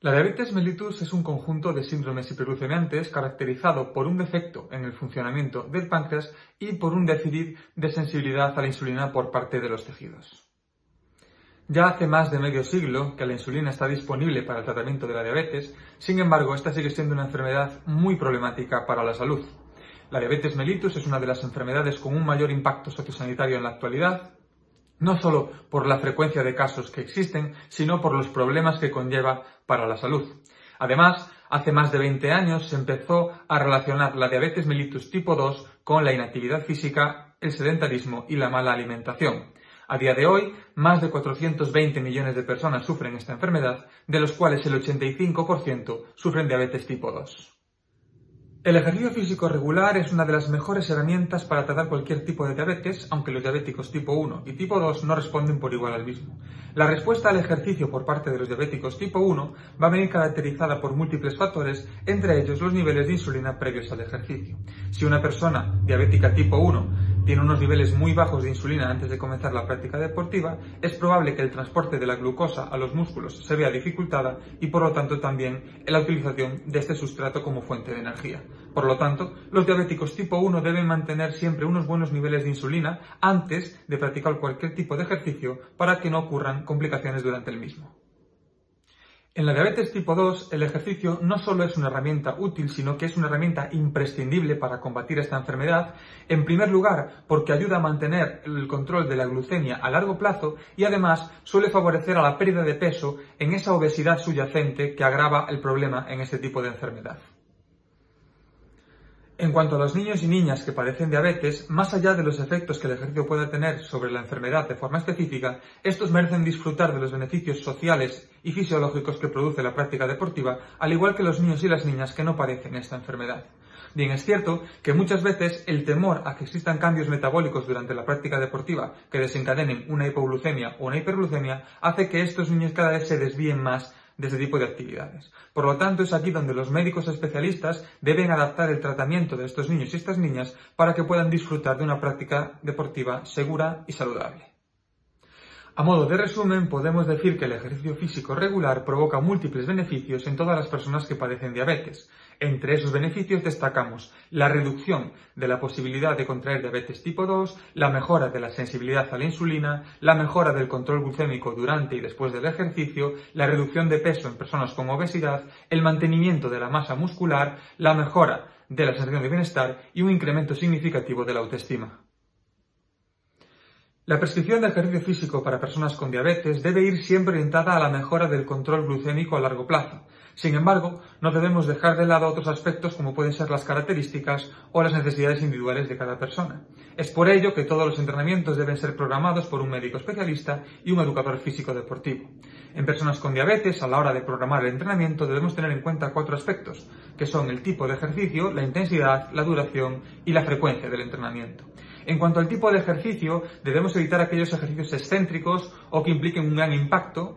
La diabetes mellitus es un conjunto de síndromes hiperglucemiantes caracterizado por un defecto en el funcionamiento del páncreas y por un déficit de sensibilidad a la insulina por parte de los tejidos. Ya hace más de medio siglo que la insulina está disponible para el tratamiento de la diabetes, sin embargo, esta sigue siendo una enfermedad muy problemática para la salud. La diabetes mellitus es una de las enfermedades con un mayor impacto sociosanitario en la actualidad, no solo por la frecuencia de casos que existen, sino por los problemas que conlleva para la salud. Además, hace más de 20 años se empezó a relacionar la diabetes mellitus tipo 2 con la inactividad física, el sedentarismo y la mala alimentación. A día de hoy, más de 420 millones de personas sufren esta enfermedad, de los cuales el 85% sufren diabetes tipo 2. El ejercicio físico regular es una de las mejores herramientas para tratar cualquier tipo de diabetes, aunque los diabéticos tipo 1 y tipo 2 no responden por igual al mismo. La respuesta al ejercicio por parte de los diabéticos tipo 1 va a venir caracterizada por múltiples factores, entre ellos los niveles de insulina previos al ejercicio. Si una persona diabética tipo 1 tiene unos niveles muy bajos de insulina antes de comenzar la práctica deportiva, es probable que el transporte de la glucosa a los músculos se vea dificultada y por lo tanto también la utilización de este sustrato como fuente de energía. Por lo tanto, los diabéticos tipo 1 deben mantener siempre unos buenos niveles de insulina antes de practicar cualquier tipo de ejercicio para que no ocurran complicaciones durante el mismo. En la diabetes tipo 2, el ejercicio no solo es una herramienta útil, sino que es una herramienta imprescindible para combatir esta enfermedad, en primer lugar porque ayuda a mantener el control de la glucemia a largo plazo y además suele favorecer a la pérdida de peso en esa obesidad subyacente que agrava el problema en este tipo de enfermedad. En cuanto a los niños y niñas que padecen diabetes, más allá de los efectos que el ejercicio puede tener sobre la enfermedad de forma específica, estos merecen disfrutar de los beneficios sociales y fisiológicos que produce la práctica deportiva, al igual que los niños y las niñas que no padecen esta enfermedad. Bien, es cierto que muchas veces el temor a que existan cambios metabólicos durante la práctica deportiva que desencadenen una hipoglucemia o una hiperglucemia hace que estos niños cada vez se desvíen más de este tipo de actividades. Por lo tanto, es aquí donde los médicos especialistas deben adaptar el tratamiento de estos niños y estas niñas para que puedan disfrutar de una práctica deportiva segura y saludable. A modo de resumen, podemos decir que el ejercicio físico regular provoca múltiples beneficios en todas las personas que padecen diabetes. Entre esos beneficios destacamos la reducción de la posibilidad de contraer diabetes tipo 2, la mejora de la sensibilidad a la insulina, la mejora del control glucémico durante y después del ejercicio, la reducción de peso en personas con obesidad, el mantenimiento de la masa muscular, la mejora de la sensación de bienestar y un incremento significativo de la autoestima. La prescripción de ejercicio físico para personas con diabetes debe ir siempre orientada a la mejora del control glucémico a largo plazo. Sin embargo, no debemos dejar de lado otros aspectos como pueden ser las características o las necesidades individuales de cada persona. Es por ello que todos los entrenamientos deben ser programados por un médico especialista y un educador físico deportivo. En personas con diabetes, a la hora de programar el entrenamiento debemos tener en cuenta cuatro aspectos, que son el tipo de ejercicio, la intensidad, la duración y la frecuencia del entrenamiento. En cuanto al tipo de ejercicio, debemos evitar aquellos ejercicios excéntricos o que impliquen un gran impacto,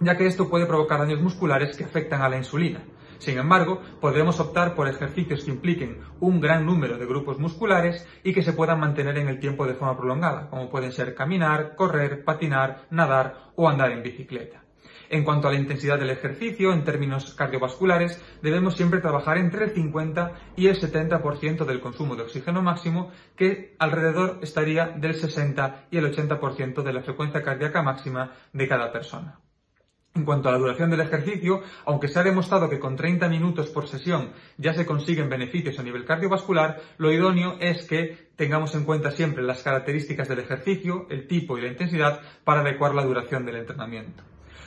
ya que esto puede provocar daños musculares que afectan a la insulina. Sin embargo, podemos optar por ejercicios que impliquen un gran número de grupos musculares y que se puedan mantener en el tiempo de forma prolongada, como pueden ser caminar, correr, patinar, nadar o andar en bicicleta. En cuanto a la intensidad del ejercicio, en términos cardiovasculares, debemos siempre trabajar entre el 50 y el 70% del consumo de oxígeno máximo, que alrededor estaría del 60 y el 80% de la frecuencia cardíaca máxima de cada persona. En cuanto a la duración del ejercicio, aunque se ha demostrado que con 30 minutos por sesión ya se consiguen beneficios a nivel cardiovascular, lo idóneo es que tengamos en cuenta siempre las características del ejercicio, el tipo y la intensidad para adecuar la duración del entrenamiento.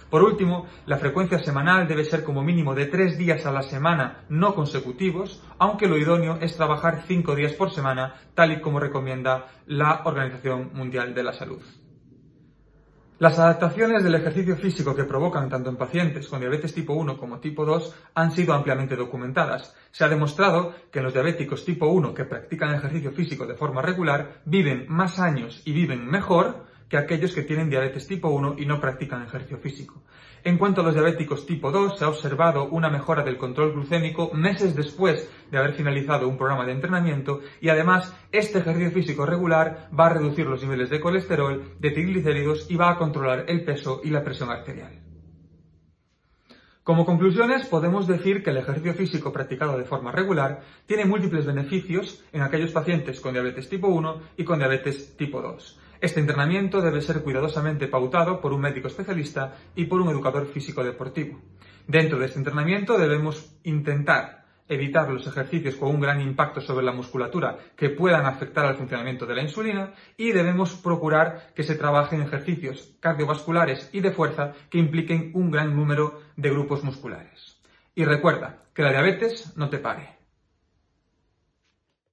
Por último, la frecuencia semanal debe ser como mínimo de tres días a la semana no consecutivos, aunque lo idóneo es trabajar cinco días por semana, tal y como recomienda la Organización Mundial de la Salud. Las adaptaciones del ejercicio físico que provocan tanto en pacientes con diabetes tipo 1 como tipo 2 han sido ampliamente documentadas. Se ha demostrado que los diabéticos tipo 1 que practican ejercicio físico de forma regular viven más años y viven mejor que aquellos que tienen diabetes tipo 1 y no practican ejercicio físico. En cuanto a los diabéticos tipo 2, se ha observado una mejora del control glucémico meses después de haber finalizado un programa de entrenamiento y además este ejercicio físico regular va a reducir los niveles de colesterol, de triglicéridos y va a controlar el peso y la presión arterial. Como conclusiones, podemos decir que el ejercicio físico practicado de forma regular tiene múltiples beneficios en aquellos pacientes con diabetes tipo 1 y con diabetes tipo 2. Este entrenamiento debe ser cuidadosamente pautado por un médico especialista y por un educador físico deportivo. Dentro de este entrenamiento debemos intentar evitar los ejercicios con un gran impacto sobre la musculatura que puedan afectar al funcionamiento de la insulina y debemos procurar que se trabajen ejercicios cardiovasculares y de fuerza que impliquen un gran número de grupos musculares. Y recuerda que la diabetes no te pare.